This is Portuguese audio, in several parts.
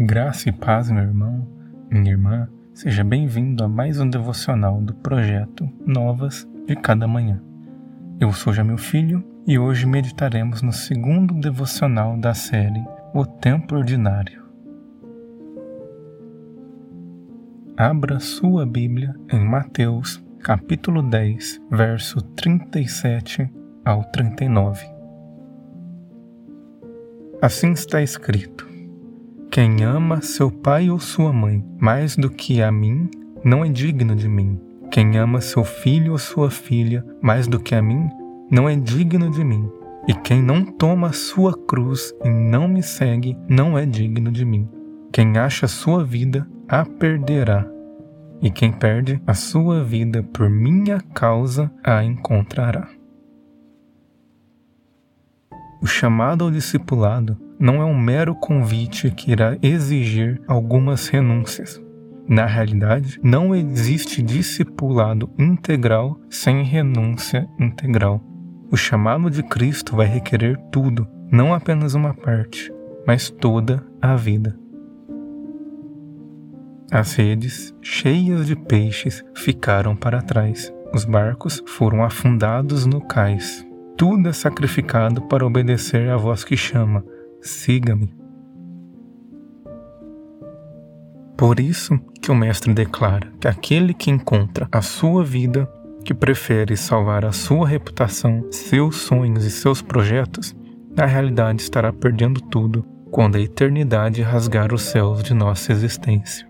Graça e paz, meu irmão, minha irmã, seja bem-vindo a mais um devocional do projeto Novas de Cada Manhã. Eu sou já meu filho e hoje meditaremos no segundo devocional da série O Tempo Ordinário. Abra sua Bíblia em Mateus, capítulo 10, verso 37 ao 39. Assim está escrito quem ama seu pai ou sua mãe mais do que a mim, não é digno de mim. Quem ama seu filho ou sua filha mais do que a mim, não é digno de mim. E quem não toma sua cruz e não me segue, não é digno de mim. Quem acha sua vida, a perderá. E quem perde a sua vida por minha causa, a encontrará. O chamado ao discipulado não é um mero convite que irá exigir algumas renúncias. Na realidade, não existe discipulado integral sem renúncia integral. O chamado de Cristo vai requerer tudo, não apenas uma parte, mas toda a vida. As redes, cheias de peixes, ficaram para trás. Os barcos foram afundados no cais. Tudo é sacrificado para obedecer à voz que chama, siga-me. Por isso que o Mestre declara que aquele que encontra a sua vida, que prefere salvar a sua reputação, seus sonhos e seus projetos, na realidade estará perdendo tudo quando a eternidade rasgar os céus de nossa existência.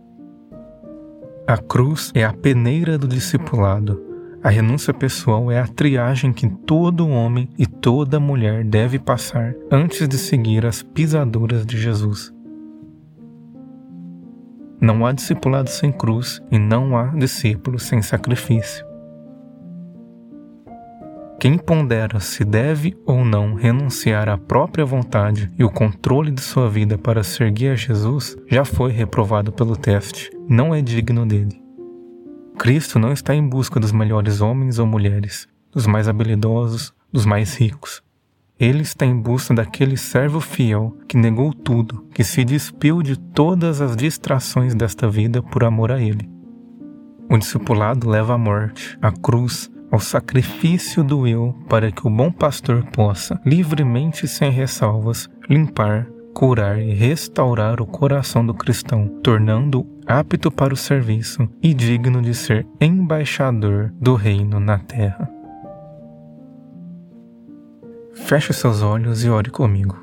A cruz é a peneira do discipulado, a renúncia pessoal é a triagem que todo homem e toda mulher deve passar antes de seguir as pisaduras de Jesus. Não há discipulado sem cruz e não há discípulo sem sacrifício. Quem pondera se deve ou não renunciar à própria vontade e o controle de sua vida para seguir a Jesus já foi reprovado pelo teste, não é digno dele. Cristo não está em busca dos melhores homens ou mulheres, dos mais habilidosos, dos mais ricos. Ele está em busca daquele servo fiel que negou tudo, que se despiu de todas as distrações desta vida por amor a Ele. O discipulado leva à morte, à cruz, ao sacrifício do eu para que o bom pastor possa, livremente e sem ressalvas, limpar, curar e restaurar o coração do cristão, tornando-o apto para o serviço e digno de ser embaixador do reino na terra. Feche seus olhos e ore comigo.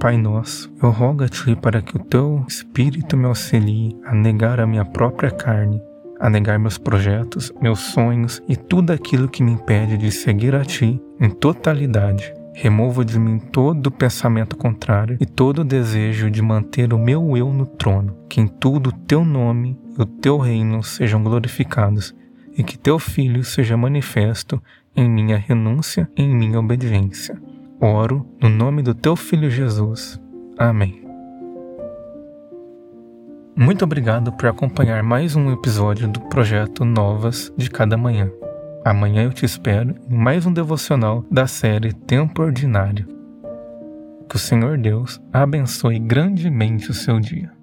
Pai nosso, eu rogo a Ti para que o Teu Espírito me auxilie a negar a minha própria carne, a negar meus projetos, meus sonhos e tudo aquilo que me impede de seguir a Ti em totalidade Remova de mim todo pensamento contrário e todo desejo de manter o meu eu no trono. Que em tudo o teu nome e o teu reino sejam glorificados e que teu filho seja manifesto em minha renúncia e em minha obediência. Oro no nome do teu filho Jesus. Amém. Muito obrigado por acompanhar mais um episódio do projeto Novas de Cada Manhã. Amanhã eu te espero em mais um devocional da série Tempo Ordinário. Que o Senhor Deus abençoe grandemente o seu dia.